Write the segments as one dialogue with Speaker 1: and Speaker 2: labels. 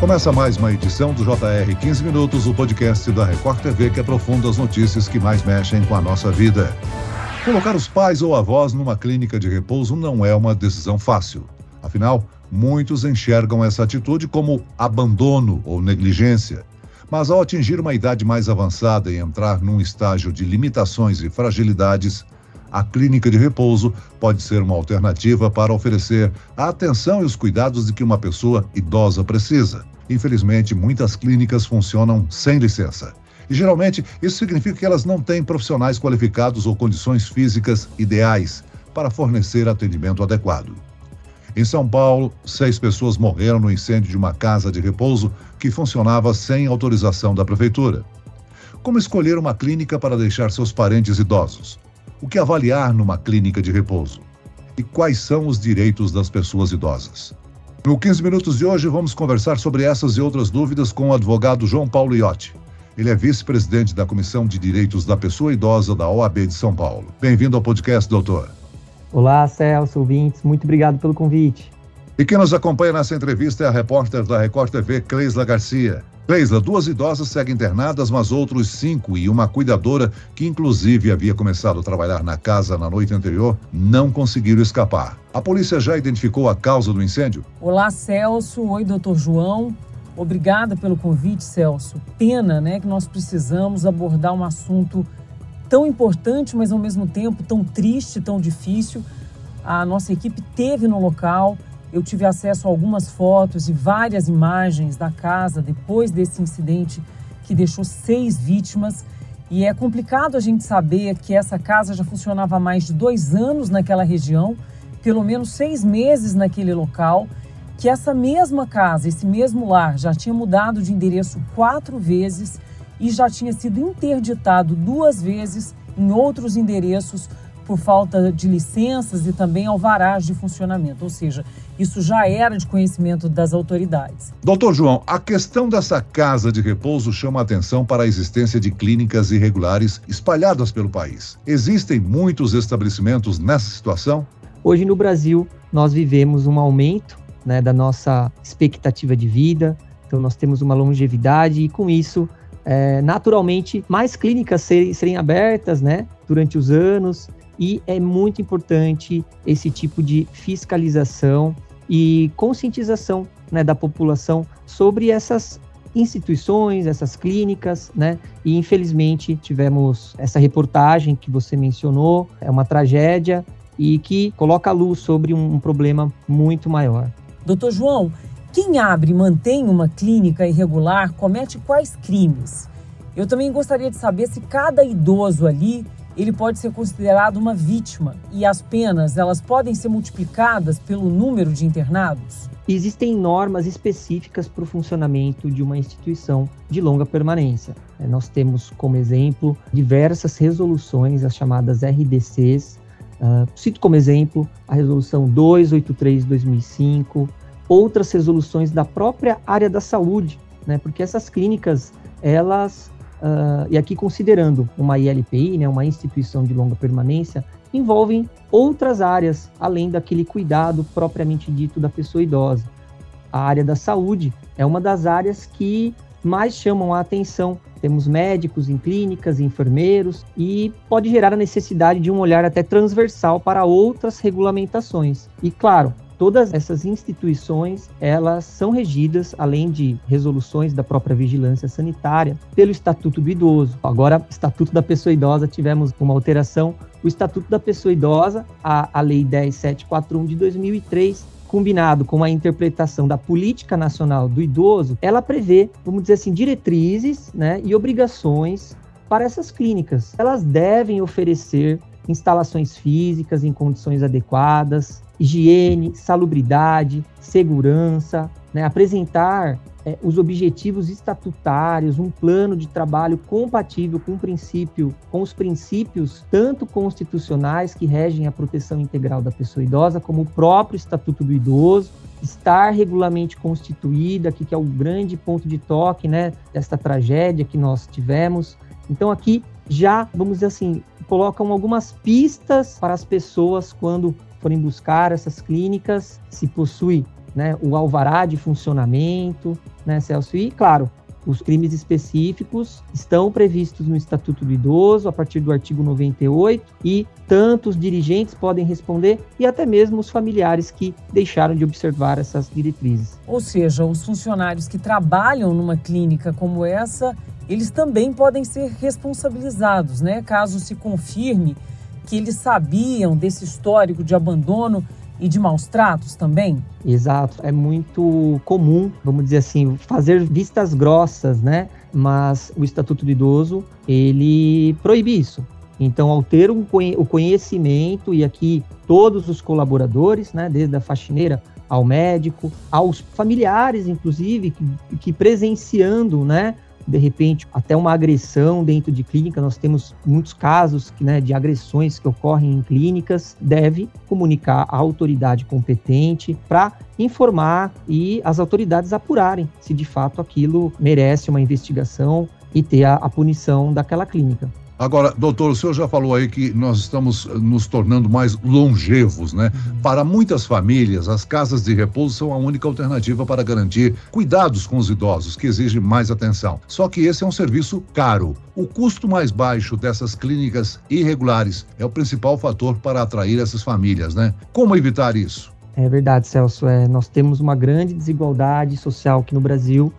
Speaker 1: Começa mais uma edição do JR 15 Minutos, o podcast da Record TV que aprofunda as notícias que mais mexem com a nossa vida. Colocar os pais ou avós numa clínica de repouso não é uma decisão fácil. Afinal, muitos enxergam essa atitude como abandono ou negligência. Mas ao atingir uma idade mais avançada e entrar num estágio de limitações e fragilidades, a clínica de repouso pode ser uma alternativa para oferecer a atenção e os cuidados de que uma pessoa idosa precisa. Infelizmente, muitas clínicas funcionam sem licença. E geralmente isso significa que elas não têm profissionais qualificados ou condições físicas ideais para fornecer atendimento adequado. Em São Paulo, seis pessoas morreram no incêndio de uma casa de repouso que funcionava sem autorização da prefeitura. Como escolher uma clínica para deixar seus parentes idosos? O que avaliar numa clínica de repouso? E quais são os direitos das pessoas idosas? No 15 Minutos de hoje, vamos conversar sobre essas e outras dúvidas com o advogado João Paulo Iotti. Ele é vice-presidente da Comissão de Direitos da Pessoa Idosa da OAB de São Paulo. Bem-vindo ao podcast, doutor.
Speaker 2: Olá, Celso, ouvintes. Muito obrigado pelo convite.
Speaker 1: E quem nos acompanha nessa entrevista é a repórter da Record TV, Cleisla Garcia. Cleisla, duas idosas seguem internadas, mas outros cinco e uma cuidadora, que inclusive havia começado a trabalhar na casa na noite anterior, não conseguiram escapar. A polícia já identificou a causa do incêndio?
Speaker 3: Olá, Celso. Oi, doutor João. Obrigada pelo convite, Celso. Pena, né, que nós precisamos abordar um assunto tão importante, mas ao mesmo tempo tão triste, tão difícil. A nossa equipe teve no local, eu tive acesso a algumas fotos e várias imagens da casa depois desse incidente que deixou seis vítimas. E é complicado a gente saber que essa casa já funcionava há mais de dois anos naquela região, pelo menos seis meses naquele local, que essa mesma casa, esse mesmo lar, já tinha mudado de endereço quatro vezes e já tinha sido interditado duas vezes em outros endereços por falta de licenças e também alvarás de funcionamento, ou seja, isso já era de conhecimento das autoridades.
Speaker 1: Doutor João, a questão dessa casa de repouso chama a atenção para a existência de clínicas irregulares espalhadas pelo país. Existem muitos estabelecimentos nessa situação?
Speaker 2: Hoje no Brasil, nós vivemos um aumento né, da nossa expectativa de vida, então nós temos uma longevidade e com isso é, naturalmente mais clínicas serem, serem abertas né, durante os anos e é muito importante esse tipo de fiscalização e conscientização né, da população sobre essas instituições, essas clínicas, né? E infelizmente tivemos essa reportagem que você mencionou, é uma tragédia e que coloca a luz sobre um problema muito maior.
Speaker 3: Doutor João, quem abre e mantém uma clínica irregular comete quais crimes? Eu também gostaria de saber se cada idoso ali ele pode ser considerado uma vítima e as penas elas podem ser multiplicadas pelo número de internados?
Speaker 2: Existem normas específicas para o funcionamento de uma instituição de longa permanência. É, nós temos como exemplo diversas resoluções, as chamadas RDCs. Uh, cito como exemplo a resolução 283/2005, outras resoluções da própria área da saúde, né? Porque essas clínicas elas Uh, e aqui considerando uma ILPI, né, uma instituição de longa permanência, envolvem outras áreas além daquele cuidado propriamente dito da pessoa idosa. A área da saúde é uma das áreas que mais chamam a atenção. Temos médicos em clínicas, enfermeiros, e pode gerar a necessidade de um olhar até transversal para outras regulamentações. E claro, todas essas instituições, elas são regidas, além de resoluções da própria vigilância sanitária, pelo Estatuto do Idoso. Agora, Estatuto da Pessoa Idosa, tivemos uma alteração. O Estatuto da Pessoa Idosa, a, a Lei 10741 de 2003, combinado com a interpretação da política nacional do idoso, ela prevê, vamos dizer assim, diretrizes né, e obrigações para essas clínicas. Elas devem oferecer instalações físicas em condições adequadas, higiene, salubridade, segurança, né? apresentar é, os objetivos estatutários, um plano de trabalho compatível com o princípio, com os princípios tanto constitucionais que regem a proteção integral da pessoa idosa, como o próprio Estatuto do Idoso, estar regularmente constituída, que, que é o grande ponto de toque, né, desta tragédia que nós tivemos. Então aqui já, vamos dizer assim, colocam algumas pistas para as pessoas quando forem buscar essas clínicas, se possui né, o alvará de funcionamento, né, Celso? E, claro, os crimes específicos estão previstos no Estatuto do Idoso, a partir do artigo 98, e tanto os dirigentes podem responder e até mesmo os familiares que deixaram de observar essas diretrizes.
Speaker 3: Ou seja, os funcionários que trabalham numa clínica como essa, eles também podem ser responsabilizados, né? Caso se confirme que eles sabiam desse histórico de abandono e de maus tratos também?
Speaker 2: Exato, é muito comum, vamos dizer assim, fazer vistas grossas, né? Mas o Estatuto do Idoso, ele proíbe isso. Então, ao ter um, o conhecimento, e aqui todos os colaboradores, né, desde a faxineira ao médico, aos familiares, inclusive, que, que presenciando né, de repente até uma agressão dentro de clínica, nós temos muitos casos né, de agressões que ocorrem em clínicas, deve comunicar à autoridade competente para informar e as autoridades apurarem se de fato aquilo merece uma investigação e ter a, a punição daquela clínica.
Speaker 1: Agora, doutor, o senhor já falou aí que nós estamos nos tornando mais longevos, né? Uhum. Para muitas famílias, as casas de repouso são a única alternativa para garantir cuidados com os idosos, que exigem mais atenção. Só que esse é um serviço caro. O custo mais baixo dessas clínicas irregulares é o principal fator para atrair essas famílias, né? Como evitar isso?
Speaker 2: É verdade, Celso. É, nós temos uma grande desigualdade social aqui no Brasil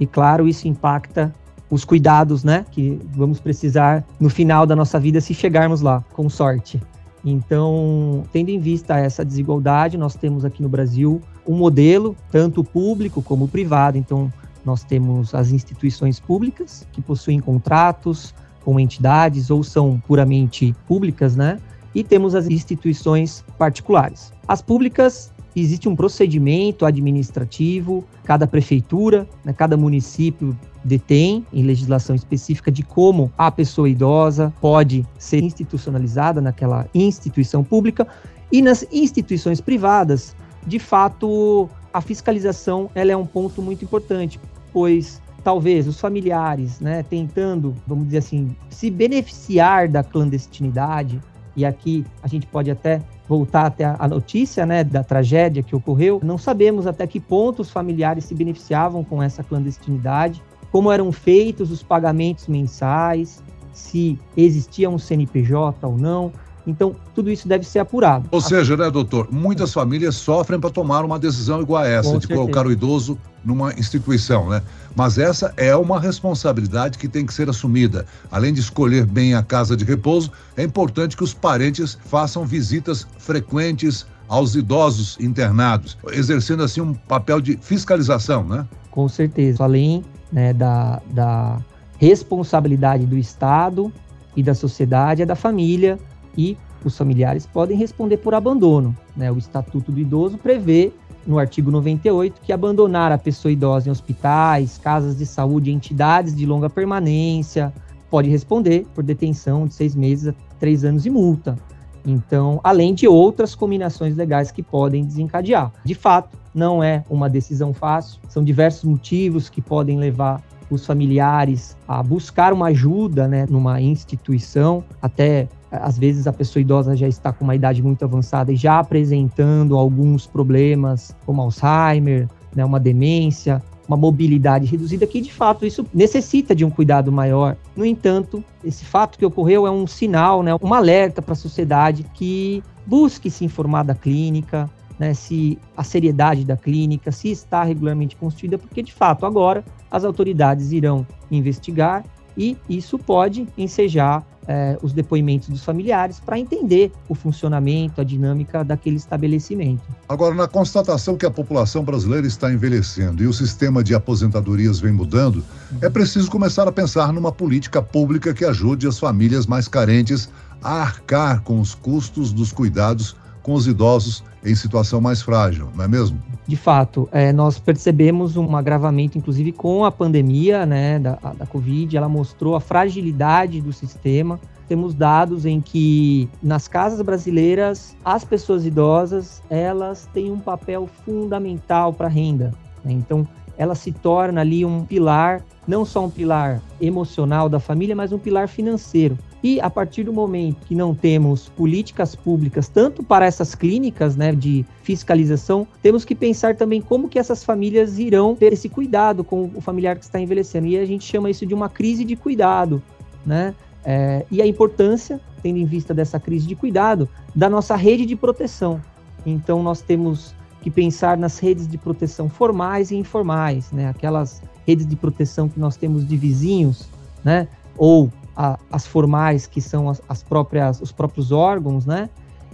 Speaker 2: e, claro, isso impacta os cuidados, né, que vamos precisar no final da nossa vida se chegarmos lá, com sorte. Então, tendo em vista essa desigualdade, nós temos aqui no Brasil um modelo, tanto público como privado. Então, nós temos as instituições públicas, que possuem contratos com entidades ou são puramente públicas, né? E temos as instituições particulares. As públicas existe um procedimento administrativo, cada prefeitura, né, cada município detém em legislação específica de como a pessoa idosa pode ser institucionalizada naquela instituição pública. E nas instituições privadas, de fato, a fiscalização ela é um ponto muito importante, pois talvez os familiares, né, tentando, vamos dizer assim, se beneficiar da clandestinidade, e aqui a gente pode até voltar até a notícia né, da tragédia que ocorreu, não sabemos até que ponto os familiares se beneficiavam com essa clandestinidade, como eram feitos os pagamentos mensais, se existia um CNPJ ou não. Então, tudo isso deve ser apurado.
Speaker 1: Ou seja, né, doutor, muitas famílias sofrem para tomar uma decisão igual a essa, Com de certeza. colocar o idoso numa instituição, né? Mas essa é uma responsabilidade que tem que ser assumida. Além de escolher bem a casa de repouso, é importante que os parentes façam visitas frequentes aos idosos internados, exercendo assim um papel de fiscalização, né?
Speaker 2: Com certeza. Além né, da, da responsabilidade do Estado e da sociedade, é da família e os familiares podem responder por abandono. Né? O Estatuto do Idoso prevê, no artigo 98, que abandonar a pessoa idosa em hospitais, casas de saúde, entidades de longa permanência, pode responder por detenção de seis meses a três anos e multa. Então, além de outras combinações legais que podem desencadear. De fato, não é uma decisão fácil, são diversos motivos que podem levar os familiares a buscar uma ajuda né, numa instituição, até às vezes a pessoa idosa já está com uma idade muito avançada e já apresentando alguns problemas como Alzheimer, né, uma demência, uma mobilidade reduzida, que de fato isso necessita de um cuidado maior. No entanto, esse fato que ocorreu é um sinal, né, um alerta para a sociedade que busque se informar da clínica, né, se a seriedade da clínica, se está regularmente constituída, porque de fato agora as autoridades irão investigar e isso pode ensejar é, os depoimentos dos familiares para entender o funcionamento, a dinâmica daquele estabelecimento.
Speaker 1: Agora, na constatação que a população brasileira está envelhecendo e o sistema de aposentadorias vem mudando, é preciso começar a pensar numa política pública que ajude as famílias mais carentes a arcar com os custos dos cuidados com os idosos em situação mais frágil, não é mesmo?
Speaker 2: De fato, é, nós percebemos um agravamento, inclusive com a pandemia né, da, da Covid, ela mostrou a fragilidade do sistema. Temos dados em que nas casas brasileiras as pessoas idosas elas têm um papel fundamental para a renda. Né? Então, ela se torna ali um pilar, não só um pilar emocional da família, mas um pilar financeiro. E a partir do momento que não temos políticas públicas, tanto para essas clínicas né, de fiscalização, temos que pensar também como que essas famílias irão ter esse cuidado com o familiar que está envelhecendo. E a gente chama isso de uma crise de cuidado. Né? É, e a importância, tendo em vista dessa crise de cuidado, da nossa rede de proteção. Então, nós temos que pensar nas redes de proteção formais e informais, né? aquelas redes de proteção que nós temos de vizinhos, né? ou a, as formais, que são as, as, próprias, os próprios órgãos, né?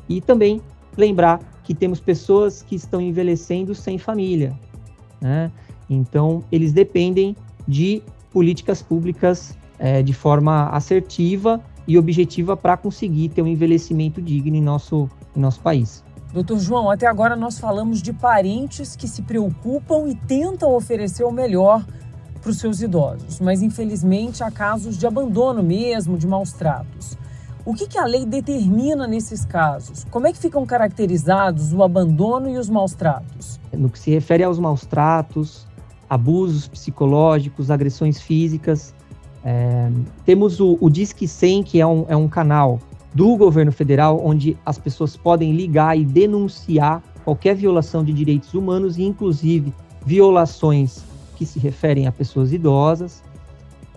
Speaker 2: E também lembrar que temos pessoas que estão envelhecendo sem família, né? Então, eles dependem de políticas públicas é, de forma assertiva e objetiva para conseguir ter um envelhecimento digno em nosso, em nosso país.
Speaker 3: Doutor João, até agora nós falamos de parentes que se preocupam e tentam oferecer o melhor para os seus idosos, mas infelizmente há casos de abandono mesmo, de maus tratos. O que, que, a lei determina nesses casos? Como é que ficam caracterizados o abandono e os maus tratos?
Speaker 2: No que se refere aos maus tratos, abusos psicológicos, agressões físicas, é, temos o, o Disque 100, que é um, é um canal do governo federal, onde as pessoas podem ligar e denunciar qualquer violação de direitos humanos, e inclusive violações que se referem a pessoas idosas.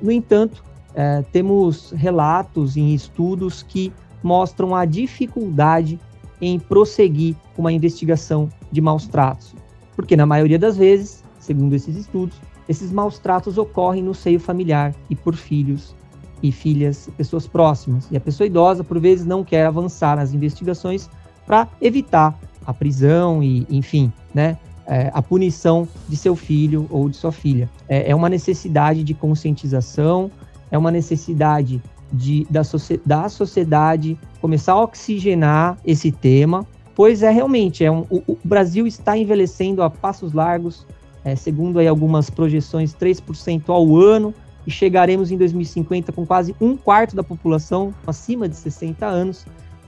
Speaker 2: No entanto, é, temos relatos em estudos que mostram a dificuldade em prosseguir uma investigação de maus tratos, porque na maioria das vezes, segundo esses estudos, esses maus tratos ocorrem no seio familiar e por filhos e filhas, pessoas próximas. E a pessoa idosa, por vezes, não quer avançar nas investigações para evitar a prisão e, enfim, né, é, a punição de seu filho ou de sua filha. É, é, uma necessidade de conscientização, é uma necessidade de, da, da sociedade começar a oxigenar esse tema, pois é realmente, é um, o, o Brasil está envelhecendo a passos largos, é, segundo aí algumas projeções, 3% ao ano, e chegaremos em 2050 com quase um quarto da população acima de 60 anos,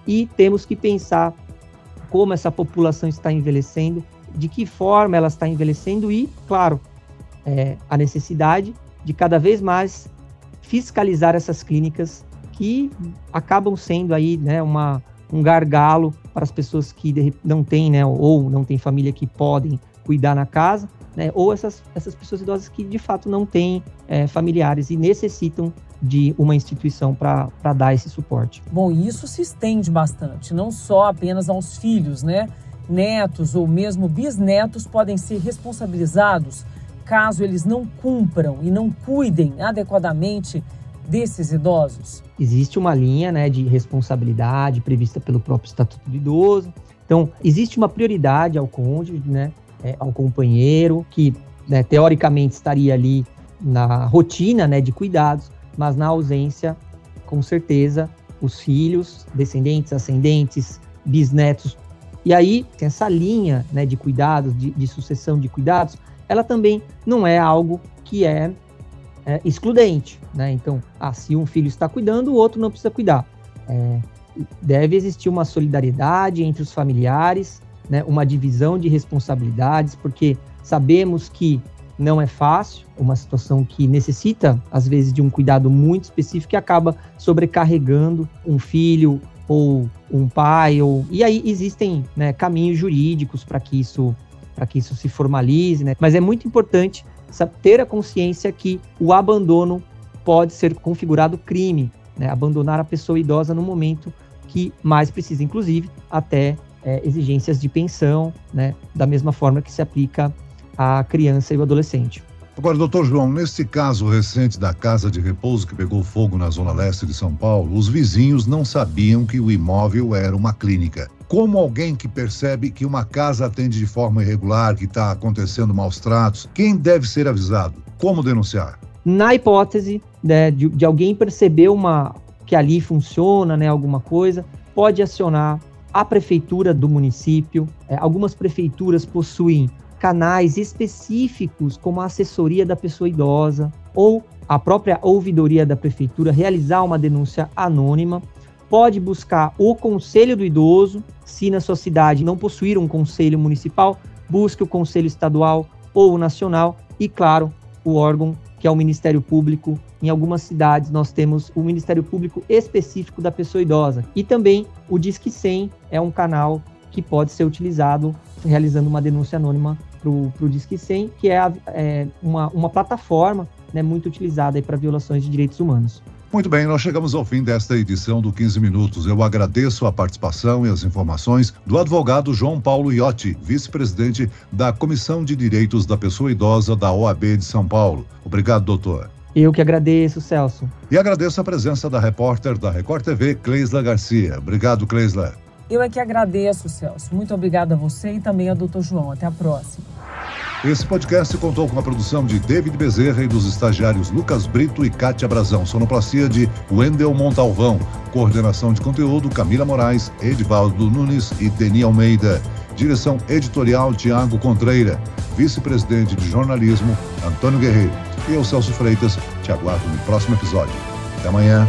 Speaker 2: e temos que pensar como essa população está envelhecendo, de que forma ela está envelhecendo e, claro, é, a necessidade de cada vez mais fiscalizar essas clínicas que acabam sendo aí, né, uma, um gargalo para as pessoas que não têm, né, ou não têm família que podem cuidar na casa, né, ou essas, essas pessoas idosas que de fato não têm é, familiares e necessitam de uma instituição para dar esse suporte.
Speaker 3: Bom, isso se estende bastante, não só apenas aos filhos, né? Netos ou mesmo bisnetos podem ser responsabilizados caso eles não cumpram e não cuidem adequadamente desses idosos?
Speaker 2: Existe uma linha né, de responsabilidade prevista pelo próprio Estatuto do Idoso. Então, existe uma prioridade ao cônjuge, né, é, ao companheiro, que né, teoricamente estaria ali na rotina né, de cuidados, mas na ausência, com certeza, os filhos, descendentes, ascendentes, bisnetos e aí, essa linha né, de cuidados, de, de, sucessão de cuidados, ela também não é algo que é, é excludente. Né? Então, ah, se um filho está cuidando, o outro não precisa cuidar. É, deve existir uma solidariedade entre os familiares, né, uma divisão de responsabilidades, porque sabemos que não é fácil, uma situação que necessita, às vezes, de um cuidado muito específico e acaba sobrecarregando um filho ou um pai, ou e aí existem né, caminhos jurídicos para que isso para que isso se formalize, né? Mas é muito importante ter a consciência que o abandono pode ser configurado crime, né? Abandonar a pessoa idosa no momento que mais precisa, inclusive até é, exigências de pensão, né? Da mesma forma que se aplica à criança e ao adolescente.
Speaker 1: Agora, doutor João, nesse caso recente da casa de repouso que pegou fogo na zona leste de São Paulo, os vizinhos não sabiam que o imóvel era uma clínica. Como alguém que percebe que uma casa atende de forma irregular, que está acontecendo maus tratos, quem deve ser avisado? Como denunciar?
Speaker 2: Na hipótese né, de, de, alguém perceber uma, que ali funciona, né, alguma coisa, pode acionar a prefeitura do município. É, algumas prefeituras possuem canais específicos, como a assessoria da pessoa idosa ou a própria ouvidoria da prefeitura, realizar uma denúncia anônima. Pode buscar o conselho do idoso, se na sua cidade não possuir um conselho municipal, busque o conselho estadual ou o nacional e, claro, o órgão que é o Ministério Público. Em algumas cidades nós temos o Ministério Público específico da pessoa idosa. E também o Disque 100 é um canal que pode ser utilizado realizando uma denúncia anônima para o Disque 100, que é, a, é uma, uma plataforma né, muito utilizada para violações de direitos humanos.
Speaker 1: Muito bem, nós chegamos ao fim desta edição do 15 Minutos. Eu agradeço a participação e as informações do advogado João Paulo Iotti, vice-presidente da Comissão de Direitos da Pessoa Idosa da OAB de São Paulo. Obrigado, doutor.
Speaker 2: Eu que agradeço, Celso.
Speaker 1: E agradeço a presença da repórter da Record TV, Cleisla Garcia. Obrigado, Cleisla.
Speaker 3: Eu é que agradeço, Celso. Muito obrigada a você e também ao doutor João. Até a próxima.
Speaker 1: Esse podcast contou com a produção de David Bezerra e dos estagiários Lucas Brito e Kátia Brazão. Sonoplastia de Wendel Montalvão. Coordenação de conteúdo Camila Moraes, Edivaldo Nunes e Deni Almeida. Direção editorial Tiago Contreira. Vice-presidente de jornalismo Antônio Guerreiro. E eu, Celso Freitas, te aguardo no próximo episódio. Até amanhã.